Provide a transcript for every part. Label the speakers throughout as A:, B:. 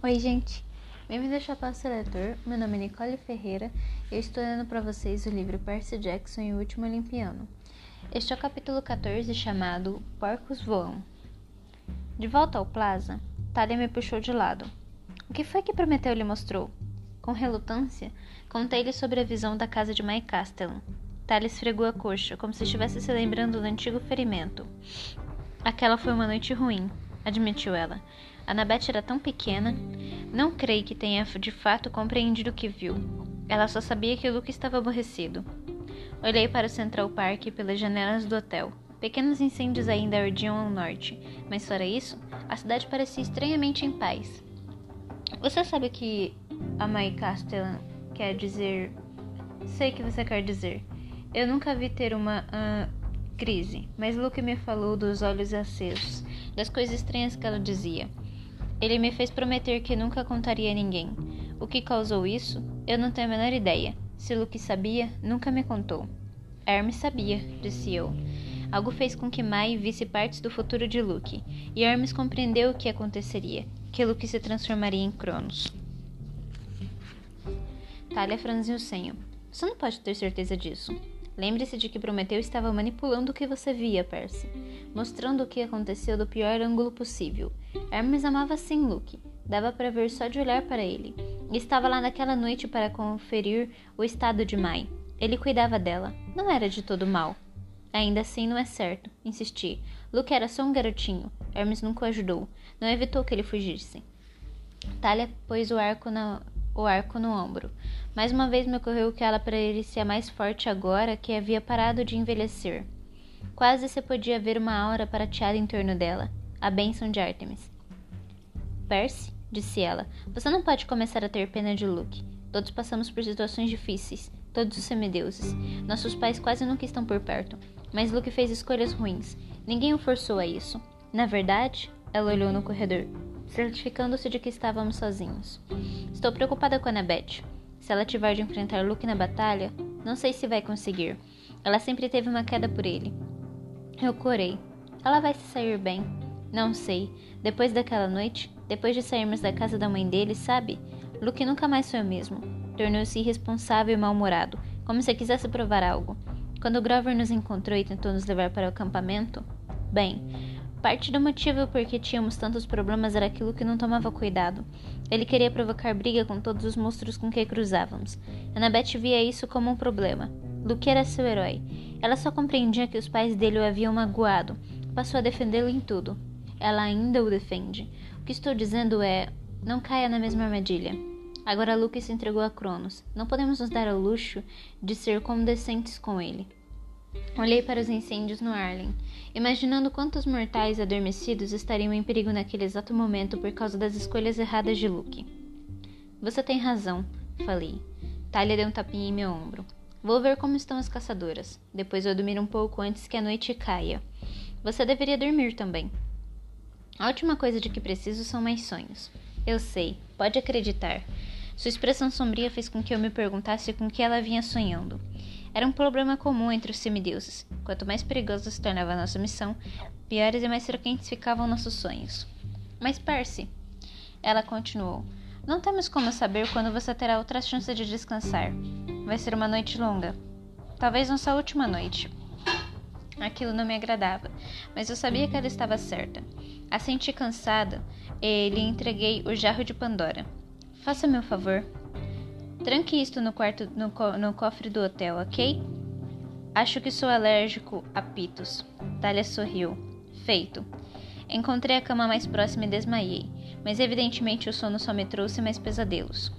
A: Oi, gente. Bem-vindo ao Chapéu Seletor. Meu nome é Nicole Ferreira e eu estou lendo para vocês o livro Percy Jackson e o Último Olimpiano. Este é o capítulo 14 chamado Porcos Voam. De volta ao Plaza, Talia me puxou de lado. O que foi que Prometeu lhe mostrou? Com relutância, contei-lhe sobre a visão da casa de Mike Castellan. Talia esfregou a coxa, como se estivesse se lembrando do antigo ferimento. Aquela foi uma noite ruim, admitiu ela. Annabeth era tão pequena. Não creio que tenha de fato compreendido o que viu. Ela só sabia que Luke estava aborrecido. Olhei para o Central Park pelas janelas do hotel. Pequenos incêndios ainda ardiam ao norte, mas fora isso, a cidade parecia estranhamente em paz. Você sabe o que a Mai Castellan quer dizer? Sei que você quer dizer. Eu nunca vi ter uma uh, crise, mas Luke me falou dos olhos acesos, das coisas estranhas que ela dizia. Ele me fez prometer que nunca contaria a ninguém. O que causou isso? Eu não tenho a menor ideia. Se Luke sabia, nunca me contou. Hermes sabia, disse eu. Algo fez com que Mai visse partes do futuro de Luke, e Hermes compreendeu o que aconteceria, que Luke se transformaria em Cronos. Talia franziu o senho. Você não pode ter certeza disso. Lembre-se de que Prometeu estava manipulando o que você via, Percy, mostrando o que aconteceu do pior ângulo possível. Hermes amava sim Luke, dava para ver só de olhar para ele. Estava lá naquela noite para conferir o estado de Mai. Ele cuidava dela, não era de todo mal. Ainda assim não é certo, insisti. Luke era só um garotinho. Hermes nunca o ajudou, não evitou que ele fugisse. Talia pôs o arco na, o arco no ombro. Mais uma vez me ocorreu que ela parecia mais forte agora que havia parado de envelhecer. Quase se podia ver uma aura prateada em torno dela, a bênção de Artemis. Percy, disse ela, você não pode começar a ter pena de Luke. Todos passamos por situações difíceis, todos os semideuses. Nossos pais quase nunca estão por perto, mas Luke fez escolhas ruins. Ninguém o forçou a isso. Na verdade, ela olhou no corredor certificando-se de que estávamos sozinhos. Estou preocupada com Annabeth. Se ela tiver de enfrentar Luke na batalha, não sei se vai conseguir. Ela sempre teve uma queda por ele. Eu corei. Ela vai se sair bem. Não sei. Depois daquela noite, depois de sairmos da casa da mãe dele, sabe? Luke nunca mais foi o mesmo. Tornou-se irresponsável e mal-humorado, como se quisesse provar algo. Quando Grover nos encontrou e tentou nos levar para o acampamento, bem, Parte do motivo por que tínhamos tantos problemas era aquilo que não tomava cuidado. Ele queria provocar briga com todos os monstros com que cruzávamos. Annabeth via isso como um problema. Luke era seu herói. Ela só compreendia que os pais dele o haviam magoado. Passou a defendê-lo em tudo. Ela ainda o defende. O que estou dizendo é: não caia na mesma armadilha. Agora Luke se entregou a Cronos. Não podemos nos dar ao luxo de ser condescentes com ele. Olhei para os incêndios no Arlen, imaginando quantos mortais adormecidos estariam em perigo naquele exato momento por causa das escolhas erradas de Luke. Você tem razão, falei. Talia deu um tapinha em meu ombro. Vou ver como estão as caçadoras. Depois vou dormir um pouco antes que a noite caia. Você deveria dormir também. A última coisa de que preciso são mais sonhos. Eu sei, pode acreditar. Sua expressão sombria fez com que eu me perguntasse com que ela vinha sonhando. Era um problema comum entre os semideuses. Quanto mais perigosa se tornava a nossa missão, piores e mais frequentes ficavam nossos sonhos. Mas, Percy, ela continuou, não temos como saber quando você terá outra chance de descansar. Vai ser uma noite longa. Talvez nossa última noite. Aquilo não me agradava, mas eu sabia que ela estava certa. A senti cansada e lhe entreguei o jarro de Pandora. Faça-me um favor, Tranque isto no quarto no, co no cofre do hotel, ok? Acho que sou alérgico a pitos. Talia sorriu. Feito. Encontrei a cama mais próxima e desmaiei, mas evidentemente o sono só me trouxe mais pesadelos.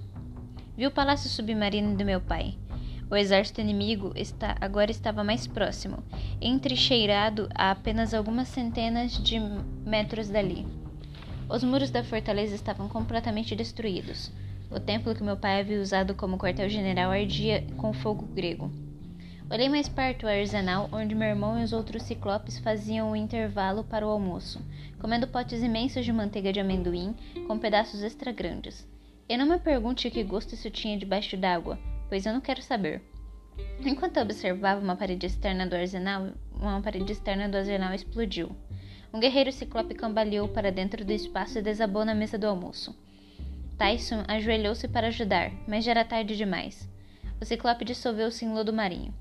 A: Vi o palácio submarino do meu pai. O exército inimigo está, agora estava mais próximo, entrincheirado a apenas algumas centenas de metros dali. Os muros da fortaleza estavam completamente destruídos. O templo que meu pai havia usado como quartel-general ardia com fogo grego. Olhei mais perto o arsenal onde meu irmão e os outros ciclopes faziam o intervalo para o almoço, comendo potes imensos de manteiga de amendoim com pedaços extra grandes. E não me pergunte que gosto isso tinha debaixo d'água, pois eu não quero saber. Enquanto eu observava uma parede externa do arsenal, uma parede externa do arsenal explodiu. Um guerreiro ciclope cambaleou para dentro do espaço e desabou na mesa do almoço. Tyson ajoelhou-se para ajudar, mas já era tarde demais. O ciclope dissolveu-se em lodo marinho.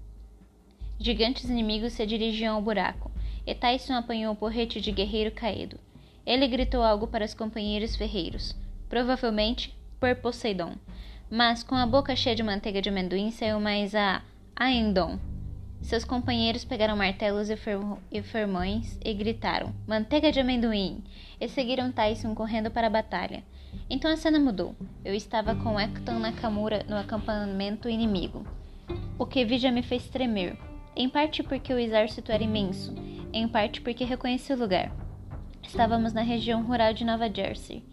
A: Gigantes inimigos se dirigiam ao buraco, e Tyson apanhou o porrete de guerreiro caído. Ele gritou algo para os companheiros ferreiros, provavelmente por Poseidon, mas com a boca cheia de manteiga de amendoim saiu mais a Aendon. Seus companheiros pegaram martelos e, fer fermões e gritaram: Manteiga de amendoim! E seguiram Tyson correndo para a batalha. Então a cena mudou. Eu estava com Ekton Nakamura no acampamento inimigo. O que vi já me fez tremer, em parte porque o exército era imenso, em parte porque reconheci o lugar. Estávamos na região rural de Nova Jersey,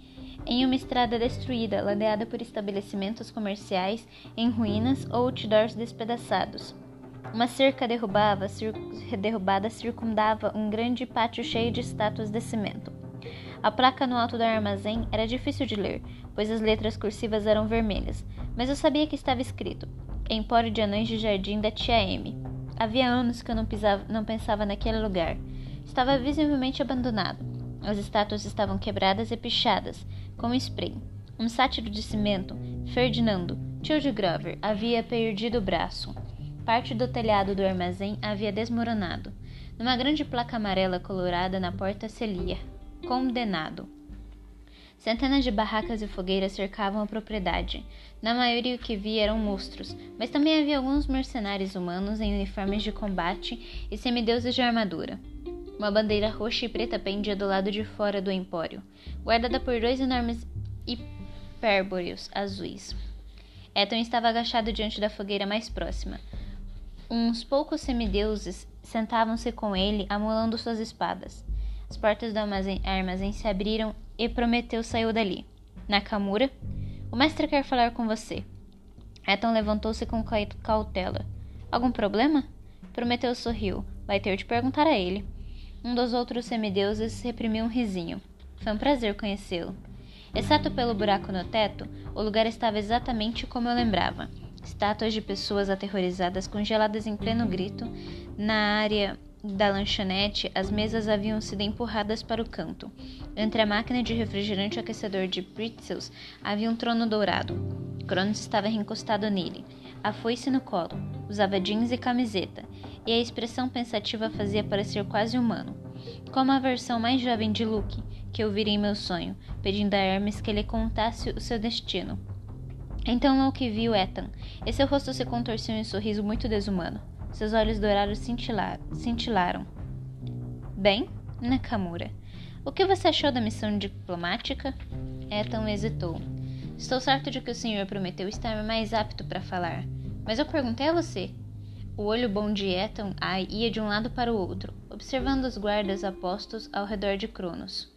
A: em uma estrada destruída, ladeada por estabelecimentos comerciais em ruínas ou outdoors despedaçados. Uma cerca derrubava, cir derrubada circundava um grande pátio cheio de estátuas de cimento. A placa no alto do armazém era difícil de ler, pois as letras cursivas eram vermelhas, mas eu sabia que estava escrito: Empório de Anões de Jardim da Tia M. Havia anos que eu não, pisava, não pensava naquele lugar. Estava visivelmente abandonado. As estátuas estavam quebradas e pichadas, com spray. Um sátiro de cimento, Ferdinando, tio de Grover, havia perdido o braço. Parte do telhado do armazém havia desmoronado. Numa grande placa amarela colorada na porta se lia: Condenado. Centenas de barracas e fogueiras cercavam a propriedade. Na maioria o que via eram monstros, mas também havia alguns mercenários humanos em uniformes de combate e semideuses de armadura. Uma bandeira roxa e preta pendia do lado de fora do empório, guardada por dois enormes hipérbóreos azuis. Eton estava agachado diante da fogueira mais próxima. Uns poucos semideuses sentavam-se com ele, amolando suas espadas. As portas do armazém, armazém se abriram e Prometeu saiu dali. Nakamura, o mestre quer falar com você. Eton levantou-se com cautela. Algum problema? Prometeu sorriu. Vai ter de perguntar a ele. Um dos outros semideuses reprimiu um risinho. Foi um prazer conhecê-lo. Exceto pelo buraco no teto, o lugar estava exatamente como eu lembrava. Estátuas de pessoas aterrorizadas congeladas em pleno grito. Na área da lanchonete, as mesas haviam sido empurradas para o canto. Entre a máquina de refrigerante e o aquecedor de pretzels havia um trono dourado. Cronos estava recostado nele, a foice no colo, usava jeans e camiseta, e a expressão pensativa fazia parecer quase humano. Como a versão mais jovem de Luke, que eu vira em meu sonho, pedindo a Hermes que lhe contasse o seu destino. Então Luke viu Ethan, e seu rosto se contorceu em um sorriso muito desumano. Seus olhos dourados cintilaram. Bem, Nakamura, o que você achou da missão diplomática? Ethan hesitou. Estou certo de que o senhor prometeu estar mais apto para falar, mas eu perguntei a você. O olho bom de Ethan ia de um lado para o outro, observando os guardas apostos ao redor de Cronos.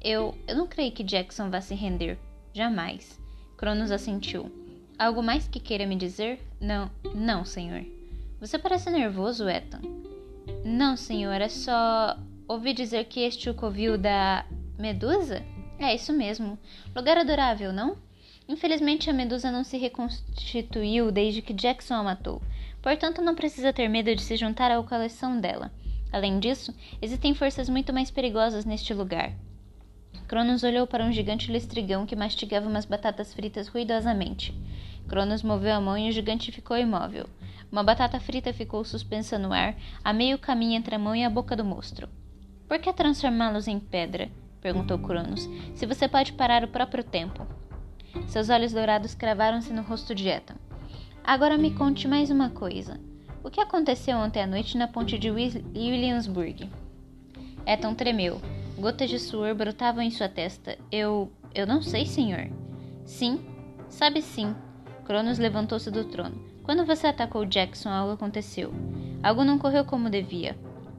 A: Eu, eu não creio que Jackson vá se render. Jamais. Cronos assentiu. Algo mais que queira me dizer? Não, não, senhor. Você parece nervoso, Ethan. Não, senhor, é só. Ouvi dizer que este o covil da. Medusa? É isso mesmo. Lugar adorável, não? Infelizmente, a Medusa não se reconstituiu desde que Jackson a matou. Portanto, não precisa ter medo de se juntar à coleção dela. Além disso, existem forças muito mais perigosas neste lugar. Cronos olhou para um gigante listrigão que mastigava umas batatas fritas ruidosamente. Cronos moveu a mão e o gigante ficou imóvel. Uma batata frita ficou suspensa no ar, a meio caminho entre a mão e a boca do monstro. Por que transformá-los em pedra? perguntou Cronos. Se você pode parar o próprio tempo. Seus olhos dourados cravaram-se no rosto de Ethan. Agora me conte mais uma coisa. O que aconteceu ontem à noite na ponte de Williamsburg? Ethan tremeu. Gotas de suor brotavam em sua testa. Eu. Eu não sei, senhor. Sim, sabe sim. Cronos levantou-se do trono. Quando você atacou Jackson, algo aconteceu. Algo não correu como devia.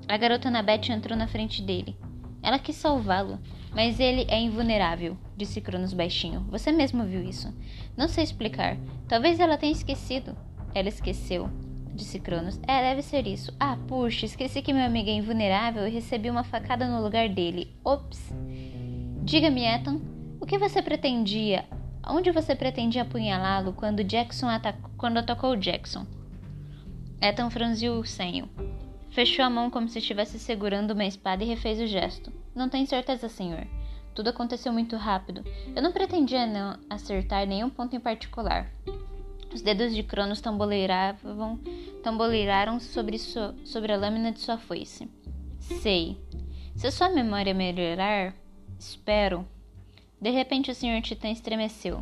A: A garota Annabeth entrou na frente dele. Ela quis salvá-lo, mas ele é invulnerável, disse Cronos baixinho. Você mesmo viu isso. Não sei explicar. Talvez ela tenha esquecido. Ela esqueceu, disse Cronos. É, deve ser isso. Ah, puxa, esqueci que meu amigo é invulnerável e recebi uma facada no lugar dele. Ops. Diga-me, Ethan, o que você pretendia Onde você pretendia apunhalá-lo quando Jackson atacou, quando atacou Jackson? Ethan franziu o senho. Fechou a mão como se estivesse segurando uma espada e refez o gesto. Não tenho certeza, senhor. Tudo aconteceu muito rápido. Eu não pretendia não acertar nenhum ponto em particular. Os dedos de Cronos tamboleiravam, tamboleiraram sobre, so, sobre a lâmina de sua foice. Sei. Se sua memória melhorar, espero. De repente o Sr. Titã estremeceu.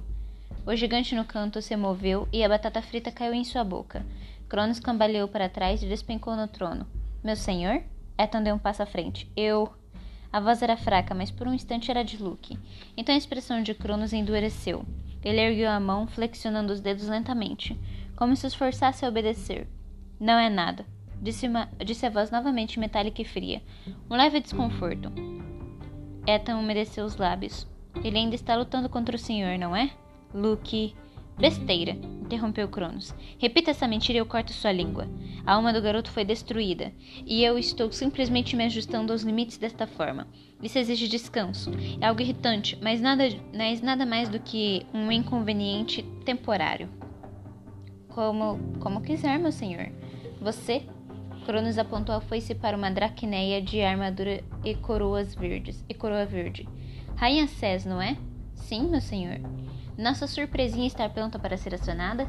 A: O gigante no canto se moveu e a batata frita caiu em sua boca. Cronos cambaleou para trás e despencou no trono. Meu senhor? Ethan deu um passo à frente. Eu. A voz era fraca, mas por um instante era de Luke. Então a expressão de Cronos endureceu. Ele ergueu a mão, flexionando os dedos lentamente, como se esforçasse a obedecer. Não é nada, disse, uma, disse a voz novamente metálica e fria. Um leve desconforto. Ethan umedeceu os lábios. Ele ainda está lutando contra o senhor, não é? Luke. Besteira, interrompeu Cronos. Repita essa mentira e eu corto sua língua. A alma do garoto foi destruída, e eu estou simplesmente me ajustando aos limites desta forma. Isso exige descanso. É algo irritante, mas nada, mas nada mais do que um inconveniente temporário. Como, como quiser, meu senhor. Você Cronos apontou a foice para uma draquineia de armadura e coroas verdes e coroa verde. Rainha Cés, não é? Sim, meu senhor. Nossa surpresinha está pronta para ser acionada?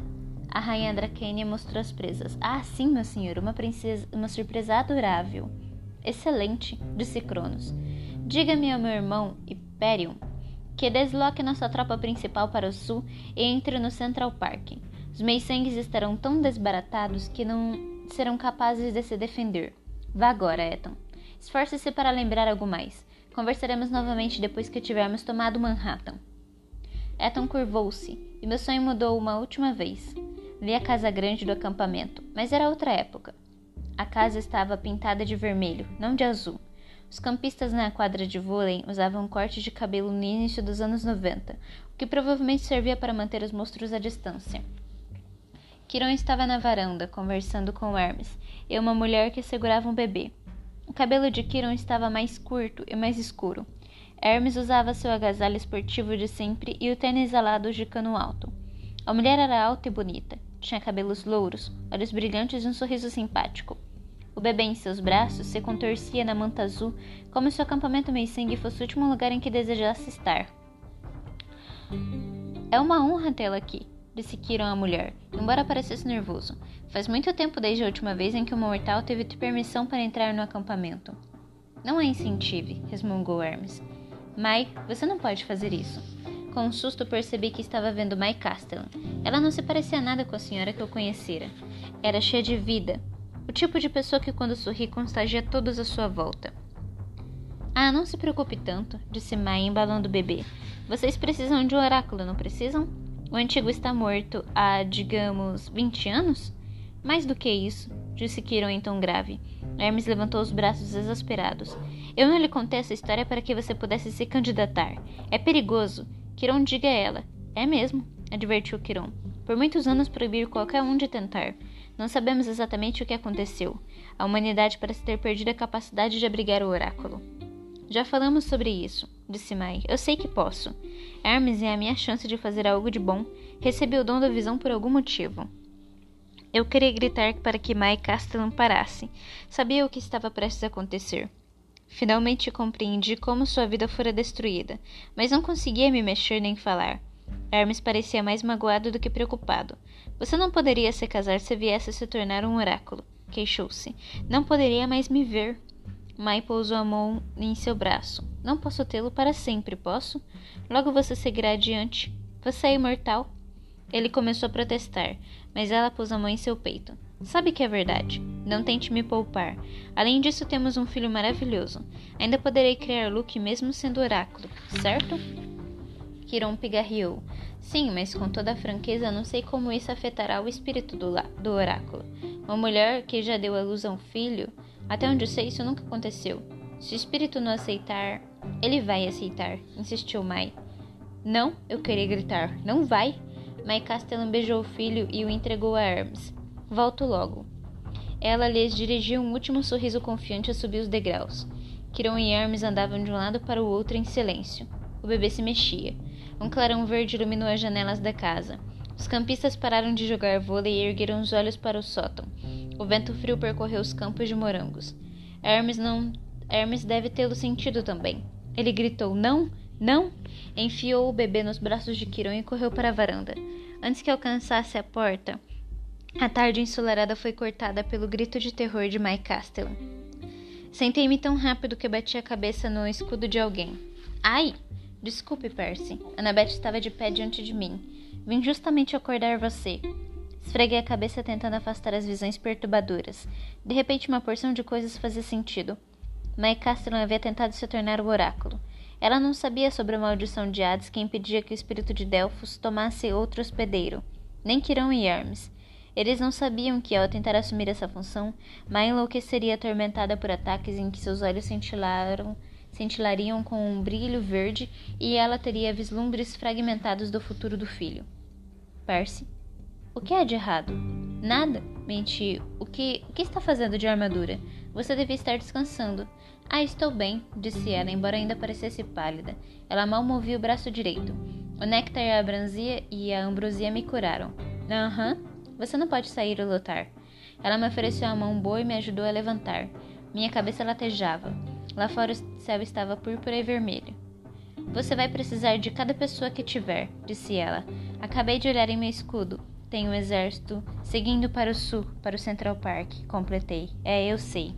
A: A rainha Drakenia mostrou as presas. Ah, sim, meu senhor, uma princesa, uma surpresa adorável. Excelente, disse Cronos. Diga-me ao meu irmão, Hyperion, que desloque nossa tropa principal para o sul e entre no Central Park. Os meisangues estarão tão desbaratados que não serão capazes de se defender. Vá agora, Ethan. Esforce-se para lembrar algo mais. Conversaremos novamente depois que tivermos tomado Manhattan. Ethan curvou-se, e meu sonho mudou uma última vez. Vi a casa grande do acampamento, mas era outra época. A casa estava pintada de vermelho, não de azul. Os campistas na quadra de vôlei usavam cortes de cabelo no início dos anos 90, o que provavelmente servia para manter os monstros à distância. Kiron estava na varanda, conversando com Hermes, e uma mulher que segurava um bebê. O cabelo de Kiron estava mais curto e mais escuro. Hermes usava seu agasalho esportivo de sempre e o tênis alados de cano alto. A mulher era alta e bonita. Tinha cabelos louros, olhos brilhantes e um sorriso simpático. O bebê em seus braços se contorcia na manta azul como se o acampamento Meissing fosse o último lugar em que desejasse estar. É uma honra tê-la aqui, disse Kiron à mulher, embora parecesse nervoso. Faz muito tempo desde a última vez em que o mortal teve permissão para entrar no acampamento. Não a incentive, resmungou Hermes. Mai, você não pode fazer isso. Com um susto percebi que estava vendo Mai Castellan. Ela não se parecia nada com a senhora que eu conhecera. Era cheia de vida. O tipo de pessoa que quando sorri contagia todos à sua volta. Ah, não se preocupe tanto, disse Mai embalando o bebê. Vocês precisam de um oráculo, não precisam? O antigo está morto há, digamos, 20 anos? Mais do que isso, disse Kiron em tom grave. Hermes levantou os braços exasperados. Eu não lhe contei essa história para que você pudesse se candidatar. É perigoso. Kiron diga a ela. É mesmo, advertiu Kiron. Por muitos anos proibir qualquer um de tentar. Não sabemos exatamente o que aconteceu. A humanidade parece ter perdido a capacidade de abrigar o oráculo. Já falamos sobre isso, disse Mai. Eu sei que posso. Hermes é a minha chance de fazer algo de bom. Recebi o dom da visão por algum motivo. Eu queria gritar para que Mai Castellan parasse. Sabia o que estava prestes a acontecer. Finalmente compreendi como sua vida fora destruída, mas não conseguia me mexer nem falar. Hermes parecia mais magoado do que preocupado. Você não poderia se casar se viesse se tornar um oráculo, queixou-se. Não poderia mais me ver. Mai pousou a mão em seu braço. Não posso tê-lo para sempre, posso? Logo você seguirá adiante. Você é imortal. Ele começou a protestar, mas ela pôs a mão em seu peito. Sabe que é verdade. Não tente me poupar. Além disso, temos um filho maravilhoso. Ainda poderei criar Luke mesmo sendo oráculo, certo? Kiron pigarreou. Sim, mas com toda a franqueza, não sei como isso afetará o espírito do, do oráculo. Uma mulher que já deu à luz a um filho até onde sei, isso nunca aconteceu. Se o espírito não aceitar, ele vai aceitar, insistiu Mai. Não, eu queria gritar. Não vai. Mai Castellan beijou o filho e o entregou a Hermes. Volto logo. Ela lhes dirigiu um último sorriso confiante a subir os degraus. Kiron e Hermes andavam de um lado para o outro em silêncio. O bebê se mexia. Um clarão verde iluminou as janelas da casa. Os campistas pararam de jogar vôlei e ergueram os olhos para o sótão. O vento frio percorreu os campos de morangos. Hermes não. Hermes deve tê-lo sentido também. Ele gritou: Não, Não! Enfiou o bebê nos braços de Kiron e correu para a varanda. Antes que alcançasse a porta, a tarde ensolarada foi cortada pelo grito de terror de Mike Castellan. Sentei-me tão rápido que bati a cabeça no escudo de alguém. Ai! Desculpe, Percy. Annabeth estava de pé diante de mim. Vim justamente acordar você. Esfreguei a cabeça tentando afastar as visões perturbadoras. De repente, uma porção de coisas fazia sentido. Mike Castellan havia tentado se tornar o oráculo. Ela não sabia sobre a maldição de Hades que impedia que o espírito de Delfos tomasse outro hospedeiro, nem Quirão e Hermes. Eles não sabiam que, ao tentar assumir essa função, Mai enlouqueceria atormentada por ataques em que seus olhos cintilaram, cintilariam com um brilho verde e ela teria vislumbres fragmentados do futuro do filho. Percy. O que há de errado? Nada, menti. O que, o que está fazendo de armadura? Você devia estar descansando. Ah, estou bem, disse ela, embora ainda parecesse pálida. Ela mal movia o braço direito. O néctar e a ambrosia e a ambrosia me curaram. Aham. Uhum. Você não pode sair e lutar. Ela me ofereceu a mão boa e me ajudou a levantar. Minha cabeça latejava. Lá fora o céu estava púrpura e vermelho. Você vai precisar de cada pessoa que tiver, disse ela. Acabei de olhar em meu escudo. Tem um exército seguindo para o sul, para o Central Park. Completei. É, eu sei.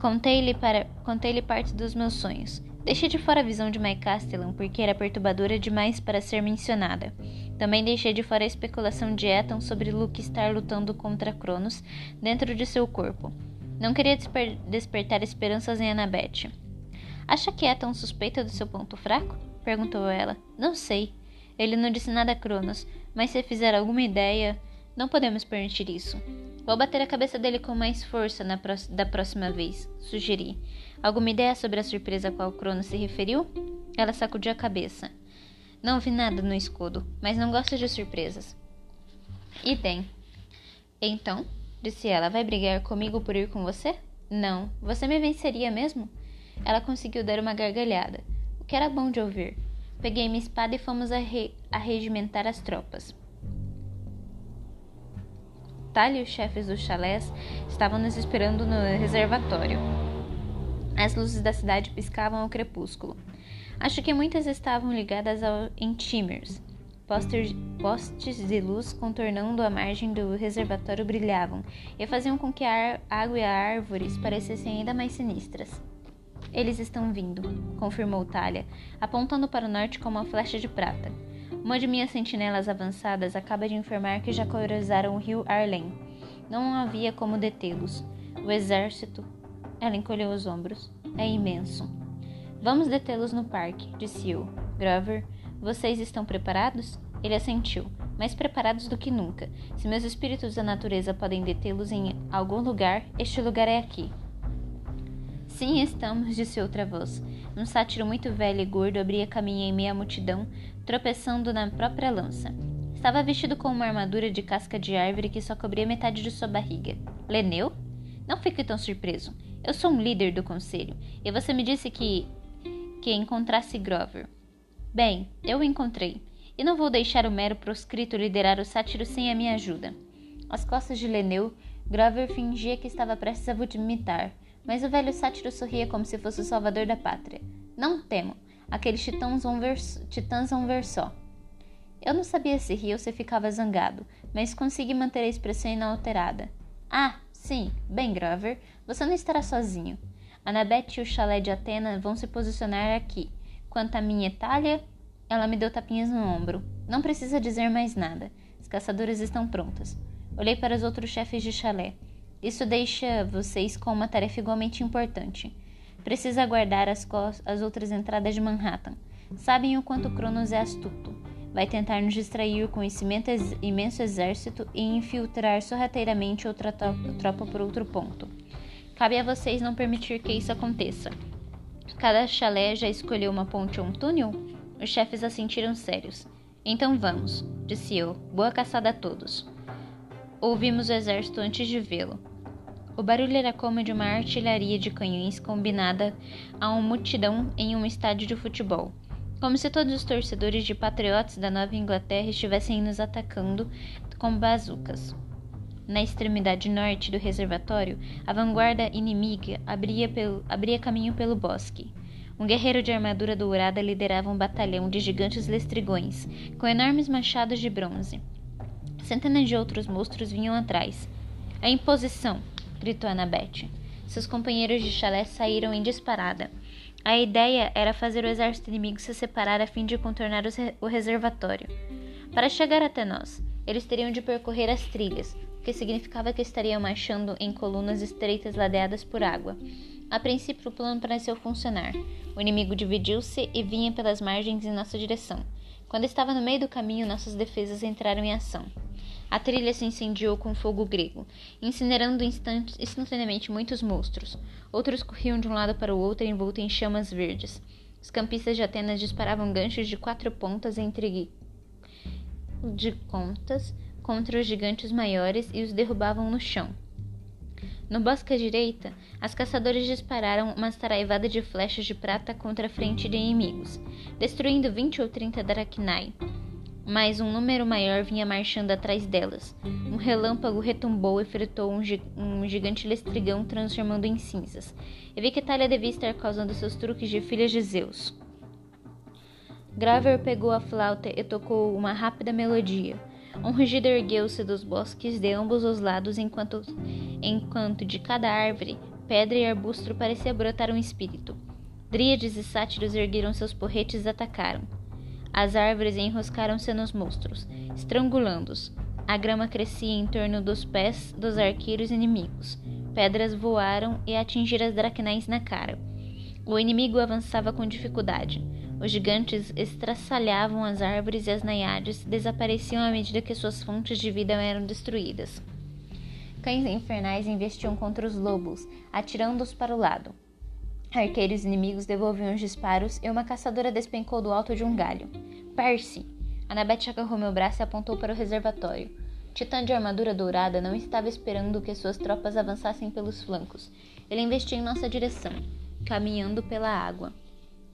A: Contei-lhe para... contei parte dos meus sonhos. Deixei de fora a visão de Mike Castellan porque era perturbadora demais para ser mencionada. Também deixei de fora a especulação de Ethan sobre Luke estar lutando contra Cronos dentro de seu corpo. Não queria desper despertar esperanças em Annabeth. Acha que Ethan suspeita do seu ponto fraco? perguntou ela. Não sei. Ele não disse nada a Cronos, mas se fizer alguma ideia, não podemos permitir isso. Vou bater a cabeça dele com mais força na da próxima vez, sugeri. Alguma ideia sobre a surpresa a qual Cronos se referiu? Ela sacudiu a cabeça. Não vi nada no escudo, mas não gosto de surpresas. E tem. Então, disse ela, vai brigar comigo por ir com você? Não, você me venceria mesmo? Ela conseguiu dar uma gargalhada, o que era bom de ouvir. Peguei minha espada e fomos a, re a regimentar as tropas. Talha e os chefes dos chalés estavam nos esperando no reservatório. As luzes da cidade piscavam ao crepúsculo. Acho que muitas estavam ligadas ao Entimers. Postes de luz contornando a margem do reservatório brilhavam e faziam com que a água e as árvores parecessem ainda mais sinistras. Eles estão vindo, confirmou Talia, apontando para o norte com uma flecha de prata. Uma de minhas sentinelas avançadas acaba de informar que já cruzaram o rio Arlen. Não havia como detê-los. O exército. Ela encolheu os ombros. É imenso. Vamos detê-los no parque, disse eu. Grover, vocês estão preparados? Ele assentiu, mais preparados do que nunca. Se meus espíritos da natureza podem detê-los em algum lugar, este lugar é aqui. Sim, estamos, disse outra voz. Um sátiro muito velho e gordo abria caminho em meia multidão, tropeçando na própria lança. Estava vestido com uma armadura de casca de árvore que só cobria metade de sua barriga. Leneu? Não fique tão surpreso. Eu sou um líder do conselho, e você me disse que que encontrasse Grover. Bem, eu o encontrei, e não vou deixar o mero proscrito liderar o sátiro sem a minha ajuda. Às costas de Leneu, Grover fingia que estava prestes a vomitar, mas o velho sátiro sorria como se fosse o salvador da pátria. Não temo, aqueles titãs vão ver, titãs vão ver só. Eu não sabia se ria ou se ficava zangado, mas consegui manter a expressão inalterada. Ah, sim, bem, Grover, você não estará sozinho. Annabeth e o chalé de Atena vão se posicionar aqui. Quanto à minha Itália, ela me deu tapinhas no ombro. Não precisa dizer mais nada. As caçadoras estão prontas. Olhei para os outros chefes de chalé. Isso deixa vocês com uma tarefa igualmente importante. Precisa aguardar as, as outras entradas de Manhattan. Sabem o quanto Cronos é astuto. Vai tentar nos distrair com esse imenso exército e infiltrar sorrateiramente outra tropa por outro ponto. Cabe a vocês não permitir que isso aconteça. Cada chalé já escolheu uma ponte ou um túnel? Os chefes assentiram sérios. Então vamos, disse eu. Boa caçada a todos. Ouvimos o exército antes de vê-lo. O barulho era como de uma artilharia de canhões combinada a uma multidão em um estádio de futebol. Como se todos os torcedores de patriotas da Nova Inglaterra estivessem nos atacando com bazucas. Na extremidade norte do reservatório, a vanguarda inimiga abria, pelo, abria caminho pelo bosque. Um guerreiro de armadura dourada liderava um batalhão de gigantes lestrigões, com enormes machados de bronze. Centenas de outros monstros vinham atrás. A imposição! gritou Annabeth. Seus companheiros de chalé saíram em disparada. A ideia era fazer o exército inimigo se separar a fim de contornar o reservatório. Para chegar até nós, eles teriam de percorrer as trilhas, o que significava que estariam marchando em colunas estreitas ladeadas por água. A princípio, o plano pareceu funcionar. O inimigo dividiu-se e vinha pelas margens em nossa direção. Quando estava no meio do caminho, nossas defesas entraram em ação. A trilha se incendiou com fogo grego, incinerando instantaneamente muitos monstros. Outros corriam de um lado para o outro envoltos em chamas verdes. Os campistas de Atenas disparavam ganchos de quatro pontas entre de contas contra os gigantes maiores e os derrubavam no chão. No bosque à direita, as caçadoras dispararam uma saraivada de flechas de prata contra a frente de inimigos, destruindo vinte ou trinta Daraknai mas um número maior vinha marchando atrás delas. Um relâmpago retumbou e fritou um, gi um gigante lestrigão, transformando em cinzas. E vi que Talia devia estar causando seus truques de filha de Zeus. Graver pegou a flauta e tocou uma rápida melodia. Um rugido ergueu-se dos bosques de ambos os lados, enquanto, enquanto de cada árvore, pedra e arbusto parecia brotar um espírito. Dríades e sátiros ergueram seus porretes e atacaram. As árvores enroscaram-se nos monstros, estrangulando-os. A grama crescia em torno dos pés dos arqueiros inimigos. Pedras voaram e atingiram as dracnais na cara. O inimigo avançava com dificuldade. Os gigantes estraçalhavam as árvores e as naiades desapareciam à medida que suas fontes de vida eram destruídas. Cães infernais investiam contra os lobos, atirando-os para o lado. Arqueiros inimigos devolviam os disparos e uma caçadora despencou do alto de um galho. Percy! Annabeth agarrou meu braço e apontou para o reservatório. Titã de armadura dourada não estava esperando que suas tropas avançassem pelos flancos. Ele investiu em nossa direção, caminhando pela água.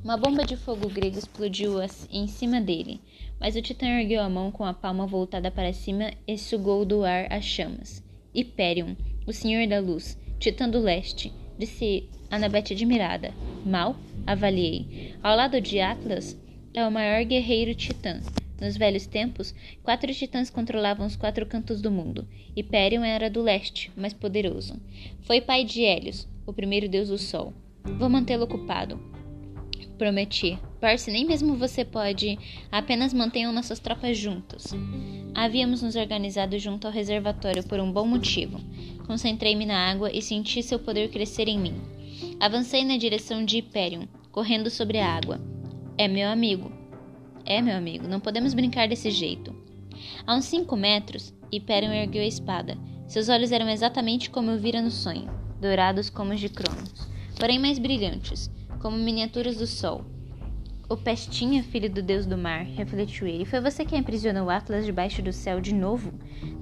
A: Uma bomba de fogo grego explodiu em cima dele, mas o titã ergueu a mão com a palma voltada para cima e sugou do ar as chamas. Hyperion, o Senhor da Luz, titã do leste, disse Annabeth admirada. Mal? Avaliei. Ao lado de Atlas, é o maior guerreiro titã. Nos velhos tempos, quatro titãs controlavam os quatro cantos do mundo. Hyperion era do leste, mais poderoso. Foi pai de Hélios, o primeiro deus do sol. Vou mantê-lo ocupado. Prometi. Percy, nem mesmo você pode. Apenas mantenham nossas tropas juntas. Havíamos nos organizado junto ao reservatório por um bom motivo. Concentrei-me na água e senti seu poder crescer em mim. Avancei na direção de Hyperion, correndo sobre a água. É meu amigo. É meu amigo, não podemos brincar desse jeito. A uns cinco metros, Hyperion ergueu a espada. Seus olhos eram exatamente como eu vira no sonho, dourados como os de Cronos, porém mais brilhantes, como miniaturas do sol. O Pestinha, filho do deus do mar, refletiu ele. Foi você quem aprisionou Atlas debaixo do céu de novo?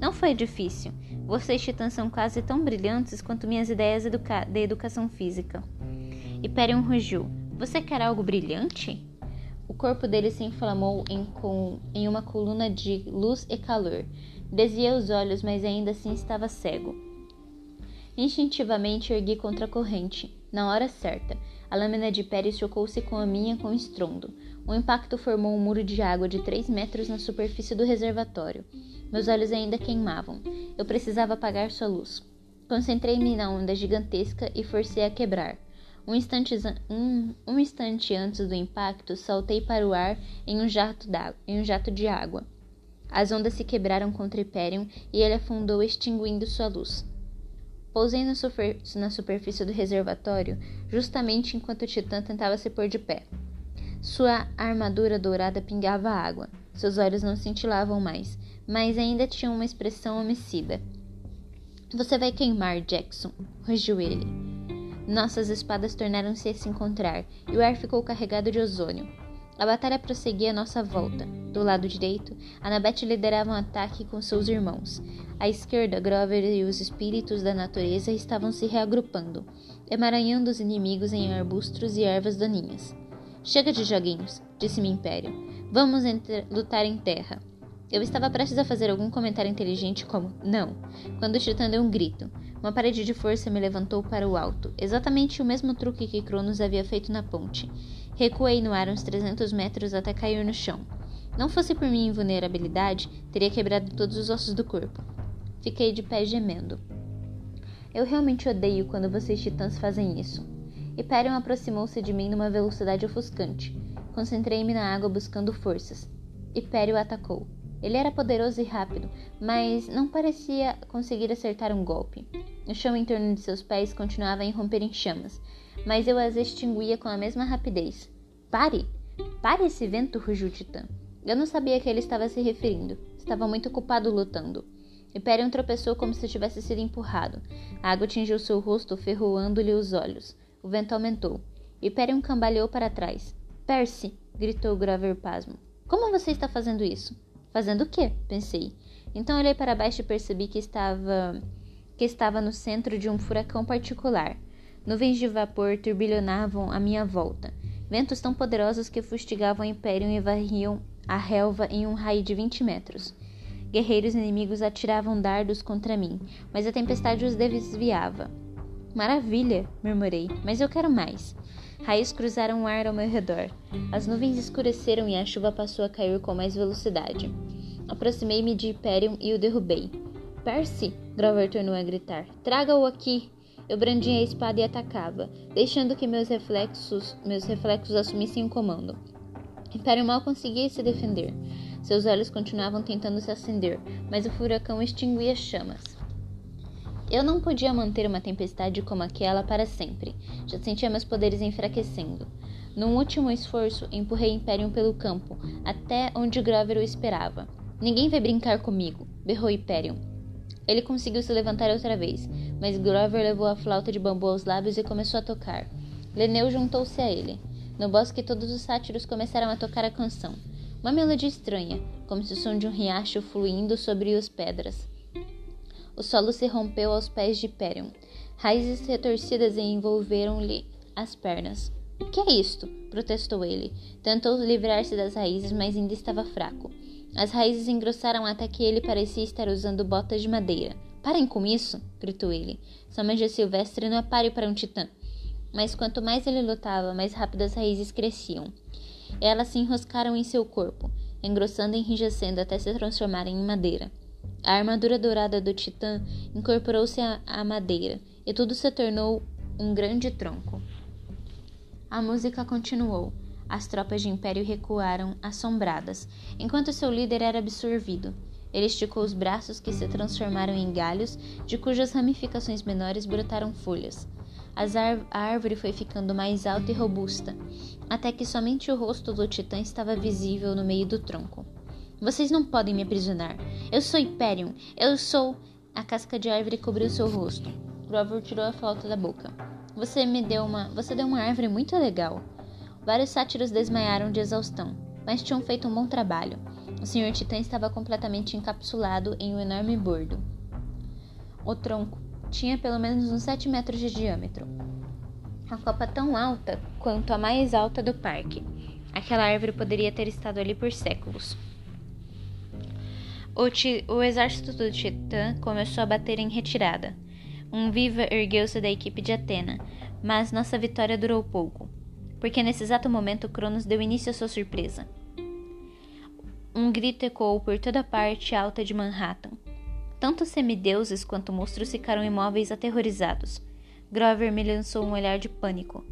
A: Não foi difícil. Vocês titãs são quase tão brilhantes quanto minhas ideias educa de educação física. Hyperion rugiu. Você quer algo brilhante? O corpo dele se inflamou em, com, em uma coluna de luz e calor. Desviei os olhos, mas ainda assim estava cego. Instintivamente ergui contra a corrente, na hora certa. A lâmina de Pérez chocou-se com a minha com estrondo. O impacto formou um muro de água de três metros na superfície do reservatório. Meus olhos ainda queimavam. Eu precisava apagar sua luz. Concentrei-me na onda gigantesca e forcei a quebrar. Um instante, um, um instante antes do impacto, saltei para o ar em um, jato em um jato de água. As ondas se quebraram contra Hyperion e ele afundou, extinguindo sua luz. Pousei na, super, na superfície do reservatório justamente enquanto o titã tentava se pôr de pé. Sua armadura dourada pingava água. Seus olhos não cintilavam mais, mas ainda tinham uma expressão homicida. Você vai queimar, Jackson, rugiu ele. Nossas espadas tornaram-se a se encontrar e o ar ficou carregado de ozônio. A batalha prosseguia à nossa volta. Do lado direito, Annabeth liderava um ataque com seus irmãos. À esquerda, Grover e os espíritos da natureza estavam se reagrupando, emaranhando os inimigos em arbustos e ervas daninhas. Chega de joguinhos, disse-me Império. Vamos lutar em terra. Eu estava prestes a fazer algum comentário inteligente como não, quando titã deu um grito. Uma parede de força me levantou para o alto, exatamente o mesmo truque que Cronos havia feito na ponte. Recuei no ar uns 300 metros até cair no chão. Não fosse por minha invulnerabilidade, teria quebrado todos os ossos do corpo. Fiquei de pé gemendo. Eu realmente odeio quando vocês titãs fazem isso. Hyperion aproximou-se de mim numa velocidade ofuscante. Concentrei-me na água buscando forças. Hyperion atacou. Ele era poderoso e rápido, mas não parecia conseguir acertar um golpe. O chão em torno de seus pés continuava a irromper em chamas, mas eu as extinguia com a mesma rapidez. Pare! Pare esse vento! rugiu Titã. Eu não sabia a que ele estava se referindo. Estava muito ocupado lutando. Hyperion tropeçou como se tivesse sido empurrado. A água atingiu seu rosto, ferroando-lhe os olhos. O vento aumentou. Hyperion cambaleou para trás. Percy! gritou Grover pasmo. Como você está fazendo isso? Fazendo o quê? pensei. Então olhei para baixo e percebi que estava que estava no centro de um furacão particular. Nuvens de vapor turbilhonavam à minha volta. Ventos tão poderosos que fustigavam o Império e varriam a relva em um raio de 20 metros. Guerreiros inimigos atiravam dardos contra mim, mas a tempestade os desviava. Maravilha, murmurei, mas eu quero mais. Raios cruzaram o ar ao meu redor. As nuvens escureceram e a chuva passou a cair com mais velocidade. Aproximei-me de Hyperion e o derrubei. Percy! Grover tornou a gritar. Traga-o aqui! Eu brandia a espada e atacava, deixando que meus reflexos, meus reflexos assumissem o comando. Hyperion mal conseguia se defender. Seus olhos continuavam tentando se acender, mas o furacão extinguia as chamas. Eu não podia manter uma tempestade como aquela para sempre. Já sentia meus poderes enfraquecendo. Num último esforço, empurrei Imperium pelo campo, até onde Grover o esperava. Ninguém vai brincar comigo, berrou Imperium. Ele conseguiu se levantar outra vez, mas Grover levou a flauta de bambu aos lábios e começou a tocar. Leneu juntou-se a ele. No bosque, todos os sátiros começaram a tocar a canção. Uma melodia estranha, como se o som de um riacho fluindo sobre as pedras. O solo se rompeu aos pés de Perion. Raízes retorcidas envolveram-lhe as pernas. O que é isto? protestou ele. Tentou livrar-se das raízes, mas ainda estava fraco. As raízes engrossaram até que ele parecia estar usando botas de madeira. Parem com isso! gritou ele. Sua magia silvestre não é páreo para um titã. Mas quanto mais ele lutava, mais rápido as raízes cresciam. Elas se enroscaram em seu corpo, engrossando e enrijecendo até se transformarem em madeira. A armadura dourada do Titã incorporou-se à madeira e tudo se tornou um grande tronco. A música continuou. As tropas de Império recuaram, assombradas, enquanto seu líder era absorvido. Ele esticou os braços que se transformaram em galhos, de cujas ramificações menores brotaram folhas. a árvore foi ficando mais alta e robusta, até que somente o rosto do titã estava visível no meio do tronco. Vocês não podem me aprisionar. Eu sou Hyperion. Eu sou. A casca de árvore cobriu seu rosto. Grover tirou a flauta da boca. Você me deu uma. Você deu uma árvore muito legal. Vários sátiros desmaiaram de exaustão, mas tinham feito um bom trabalho. O Sr. Titã estava completamente encapsulado em um enorme bordo. O tronco tinha pelo menos uns 7 metros de diâmetro. A copa tão alta quanto a mais alta do parque. Aquela árvore poderia ter estado ali por séculos. O, o exército do Titã começou a bater em retirada. Um viva ergueu-se da equipe de Atena, mas nossa vitória durou pouco, porque nesse exato momento Cronos deu início à sua surpresa. Um grito ecoou por toda a parte alta de Manhattan. Tanto semideuses quanto monstros ficaram imóveis aterrorizados. Grover me lançou um olhar de pânico.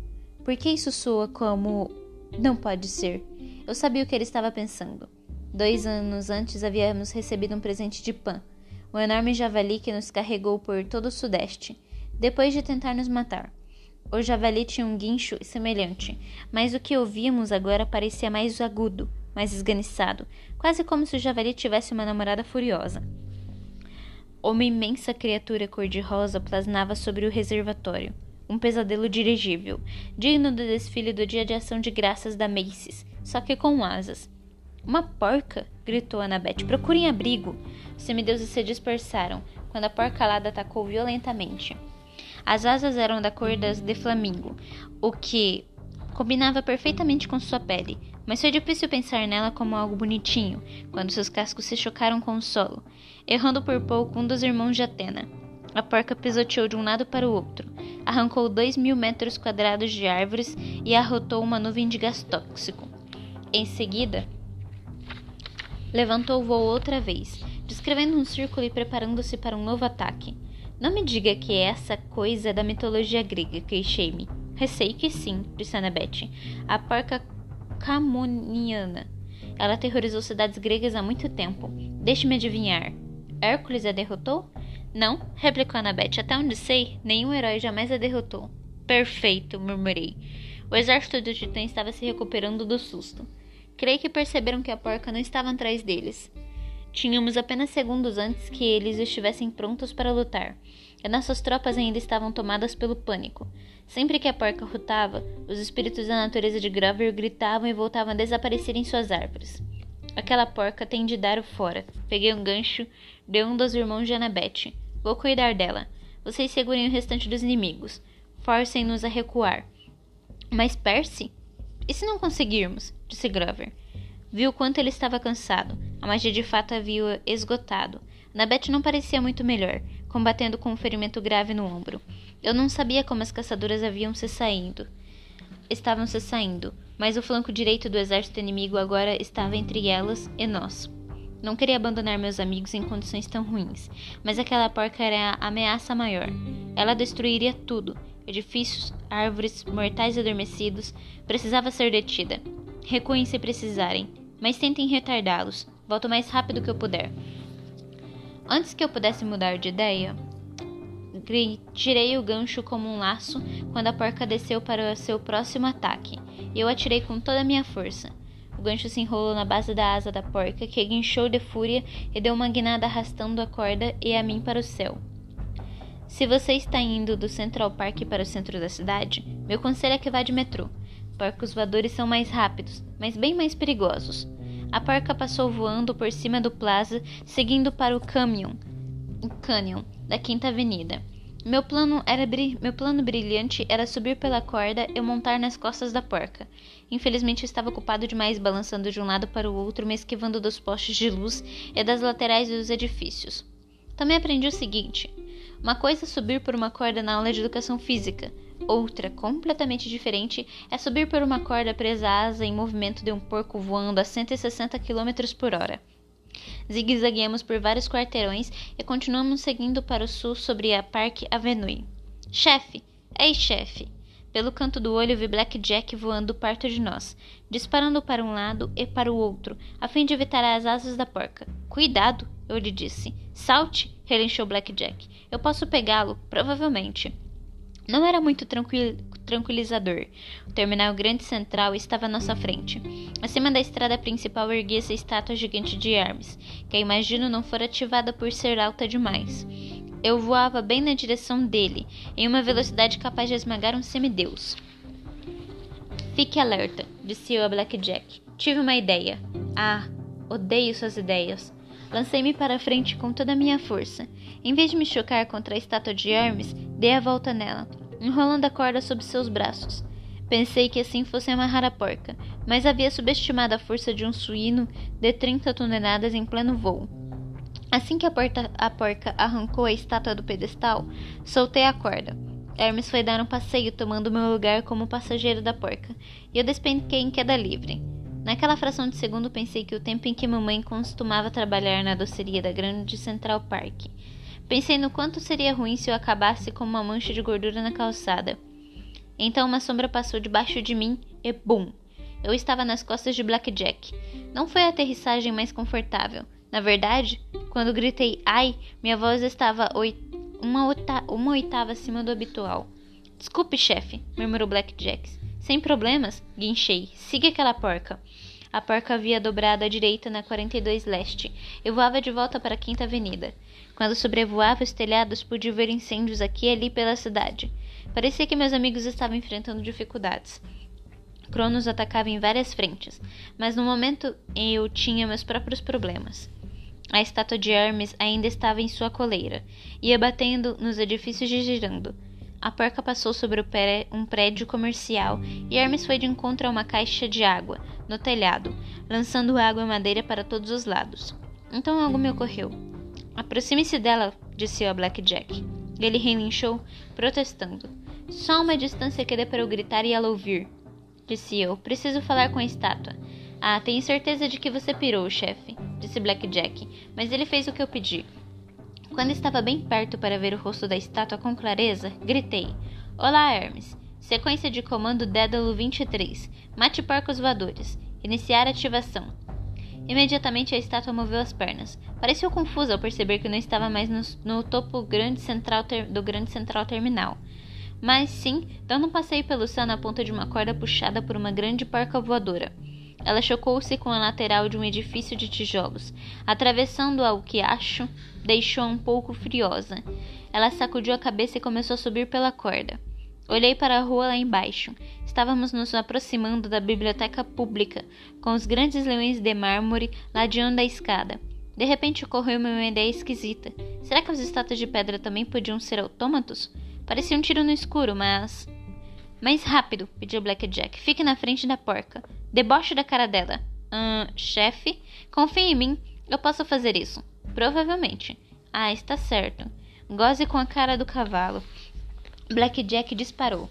A: Por que isso soa como. Não pode ser. Eu sabia o que ele estava pensando. Dois anos antes havíamos recebido um presente de Pan, um enorme javali que nos carregou por todo o sudeste, depois de tentar nos matar. O javali tinha um guincho semelhante, mas o que ouvíamos agora parecia mais agudo, mais esganiçado, quase como se o javali tivesse uma namorada furiosa. Uma imensa criatura cor-de-rosa plasnava sobre o reservatório. Um pesadelo dirigível, digno do desfile do Dia de Ação de Graças da Macy's, só que com asas. Uma porca! gritou Annabeth. Procurem abrigo! Os semideuses se dispersaram quando a porca alada atacou violentamente. As asas eram da cor das de flamingo, o que combinava perfeitamente com sua pele, mas foi difícil pensar nela como algo bonitinho quando seus cascos se chocaram com o solo, errando por pouco um dos irmãos de Atena. A porca pisoteou de um lado para o outro, arrancou dois mil metros quadrados de árvores e arrotou uma nuvem de gás tóxico. Em seguida, levantou o voo outra vez, descrevendo um círculo e preparando-se para um novo ataque. Não me diga que é essa coisa da mitologia grega, queixei-me. Receio que sim, disse Annabeth. A porca camoniana. Ela aterrorizou cidades gregas há muito tempo. Deixe-me adivinhar. Hércules a derrotou? Não, replicou Annabeth. Até onde sei, nenhum herói jamais a derrotou. Perfeito, murmurei. O exército do Titã estava se recuperando do susto. Creio que perceberam que a porca não estava atrás deles. Tínhamos apenas segundos antes que eles estivessem prontos para lutar, e nossas tropas ainda estavam tomadas pelo pânico. Sempre que a porca rotava, os espíritos da natureza de Grover gritavam e voltavam a desaparecer em suas árvores. Aquela porca tem de dar o fora. Peguei um gancho de um dos irmãos de Annabeth. Vou cuidar dela. Vocês segurem o restante dos inimigos. Forcem-nos a recuar. Mas Percy? E se não conseguirmos? disse Grover. Viu quanto ele estava cansado. A magia de fato havia esgotado. Annabeth não parecia muito melhor, combatendo com um ferimento grave no ombro. Eu não sabia como as caçadoras haviam se saindo. Estavam se saindo, mas o flanco direito do exército inimigo agora estava entre elas e nós. Não queria abandonar meus amigos em condições tão ruins, mas aquela porca era a ameaça maior. Ela destruiria tudo: edifícios, árvores, mortais adormecidos. Precisava ser detida. Recuem se precisarem mas tentem retardá-los. Volto o mais rápido que eu puder. Antes que eu pudesse mudar de ideia, tirei o gancho como um laço quando a porca desceu para o seu próximo ataque, e eu atirei com toda a minha força. O gancho se enrolou na base da asa da porca, que guinchou de fúria e deu uma guinada arrastando a corda e a mim para o céu. Se você está indo do Central Park para o centro da cidade, meu conselho é que vá de metrô. Porcos voadores são mais rápidos, mas bem mais perigosos. A porca passou voando por cima do plaza, seguindo para o canyon, o canyon da Quinta Avenida. Meu plano, era meu plano brilhante era subir pela corda e montar nas costas da porca. Infelizmente estava ocupado demais balançando de um lado para o outro, me esquivando dos postes de luz e das laterais dos edifícios. Também aprendi o seguinte: uma coisa é subir por uma corda na aula de educação física, Outra, completamente diferente, é subir por uma corda presa à asa em movimento de um porco voando a 160 km por hora. Zigue-zagueamos por vários quarteirões e continuamos seguindo para o sul sobre a Park Avenue. Chefe! Ei, chefe! Pelo canto do olho vi Black Jack voando perto de nós, disparando para um lado e para o outro, a fim de evitar as asas da porca. Cuidado! Eu lhe disse. Salte! relinchou Black Jack. Eu posso pegá-lo, provavelmente. Não era muito tranquil tranquilizador. O terminal grande central estava à nossa frente. Acima da estrada principal erguia-se a estátua gigante de Hermes, que eu imagino não fora ativada por ser alta demais. Eu voava bem na direção dele, em uma velocidade capaz de esmagar um semideus. Fique alerta, disse eu a Blackjack. Tive uma ideia. Ah, odeio suas ideias. Lancei-me para a frente com toda a minha força. Em vez de me chocar contra a estátua de Hermes, dei a volta nela enrolando a corda sob seus braços. Pensei que assim fosse amarrar a porca, mas havia subestimado a força de um suíno de 30 toneladas em pleno voo. Assim que a, porta, a porca arrancou a estátua do pedestal, soltei a corda. Hermes foi dar um passeio tomando meu lugar como passageiro da porca, e eu despenquei em queda livre. Naquela fração de segundo pensei que o tempo em que mamãe costumava trabalhar na doceria da grande Central Park Pensei no quanto seria ruim se eu acabasse com uma mancha de gordura na calçada. Então uma sombra passou debaixo de mim e bum! Eu estava nas costas de Blackjack. Não foi a aterrissagem mais confortável. Na verdade, quando gritei ai, minha voz estava uma, uma oitava acima do habitual. Desculpe, chefe, murmurou Blackjack. Sem problemas, guinchei. Siga aquela porca. A porca havia dobrado à direita na 42 Leste e voava de volta para a Quinta Avenida. Quando sobrevoava os telhados, pude ver incêndios aqui e ali pela cidade. Parecia que meus amigos estavam enfrentando dificuldades. Cronos atacava em várias frentes, mas no momento eu tinha meus próprios problemas. A estátua de Hermes ainda estava em sua coleira, ia batendo nos edifícios e girando. A porca passou sobre um prédio comercial e Hermes foi de encontro a uma caixa de água no telhado, lançando água e madeira para todos os lados. Então algo me ocorreu. Aproxime-se dela, disse a Blackjack. Ele relinchou, protestando. Só uma distância que dê para eu gritar e ela ouvir. Disse eu. Preciso falar com a estátua. Ah, tenho certeza de que você pirou, chefe, disse Black Jack, mas ele fez o que eu pedi. Quando estava bem perto para ver o rosto da estátua com clareza, gritei: Olá, Hermes. Sequência de comando Dédalo 23. Mate porcos voadores. Iniciar ativação. Imediatamente a estátua moveu as pernas. Pareceu confusa ao perceber que não estava mais no, no topo grande central ter, do grande central terminal. Mas sim, dando um passeio pelo céu na ponta de uma corda puxada por uma grande porca voadora. Ela chocou-se com a lateral de um edifício de tijolos. Atravessando-a, o que acho, deixou-a um pouco furiosa. Ela sacudiu a cabeça e começou a subir pela corda. Olhei para a rua lá embaixo. Estávamos nos aproximando da biblioteca pública, com os grandes leões de mármore ladeando a escada. De repente ocorreu-me uma ideia esquisita. Será que as estátuas de pedra também podiam ser autômatos? Parecia um tiro no escuro, mas. Mais rápido, pediu Black Jack. Fique na frente da porca. Deboche da cara dela. Hum, chefe, confie em mim. Eu posso fazer isso. Provavelmente. Ah, está certo. Goze com a cara do cavalo. Blackjack disparou.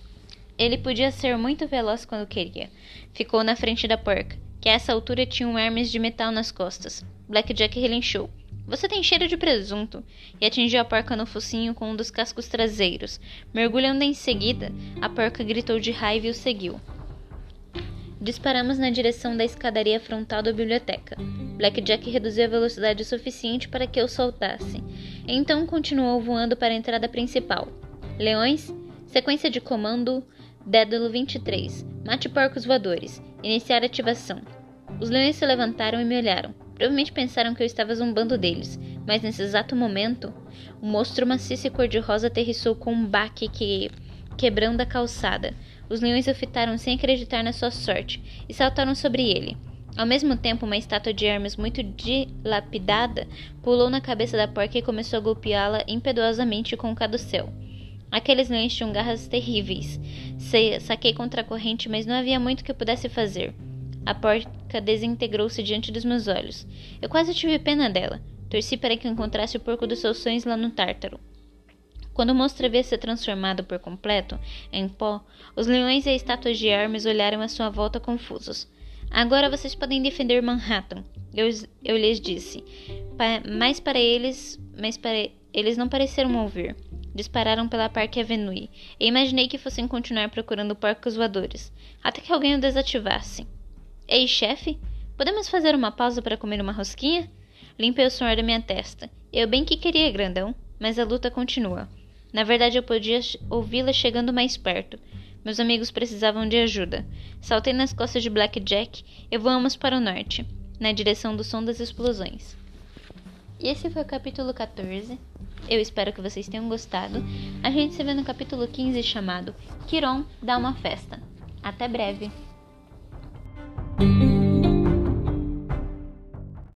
A: Ele podia ser muito veloz quando queria. Ficou na frente da porca, que a essa altura tinha um armes de metal nas costas. Blackjack relinchou. Você tem cheiro de presunto. E atingiu a porca no focinho com um dos cascos traseiros. Mergulhando em seguida, a porca gritou de raiva e o seguiu. Disparamos na direção da escadaria frontal da biblioteca. Blackjack reduziu a velocidade o suficiente para que eu soltasse. Então continuou voando para a entrada principal. Leões, sequência de comando Dédalo 23. Mate porcos voadores. Iniciar ativação. Os leões se levantaram e me olharam. Provavelmente pensaram que eu estava zombando deles, mas nesse exato momento, o monstro maciço e cor-de-rosa aterrissou com um baque que quebrando a calçada. Os leões o fitaram sem acreditar na sua sorte e saltaram sobre ele. Ao mesmo tempo, uma estátua de Hermes muito dilapidada pulou na cabeça da porca e começou a golpeá-la impetuosamente com o caduceu. Aqueles leões tinham garras terríveis. Saquei contra a corrente, mas não havia muito que eu pudesse fazer. A porca desintegrou-se diante dos meus olhos. Eu quase tive pena dela. Torci para que encontrasse o porco dos seus sonhos lá no Tártaro. Quando o monstro havia se transformado por completo em pó, os leões e a estátua de Hermes olharam à sua volta confusos. Agora vocês podem defender Manhattan, eu, eu lhes disse. Pa, mas para eles, mas para eles não pareceram ouvir. Dispararam pela Parque Avenue e imaginei que fossem continuar procurando porcos voadores, até que alguém o desativasse. Ei, chefe, podemos fazer uma pausa para comer uma rosquinha? Limpei o suor da minha testa. Eu bem que queria, grandão, mas a luta continua. Na verdade, eu podia ouvi-la chegando mais perto. Meus amigos precisavam de ajuda. Saltei nas costas de Black Jack e voamos para o norte, na direção do som das explosões. E esse foi o capítulo 14. Eu espero que vocês tenham gostado. A gente se vê no capítulo 15 chamado Kiron dá uma festa. Até breve!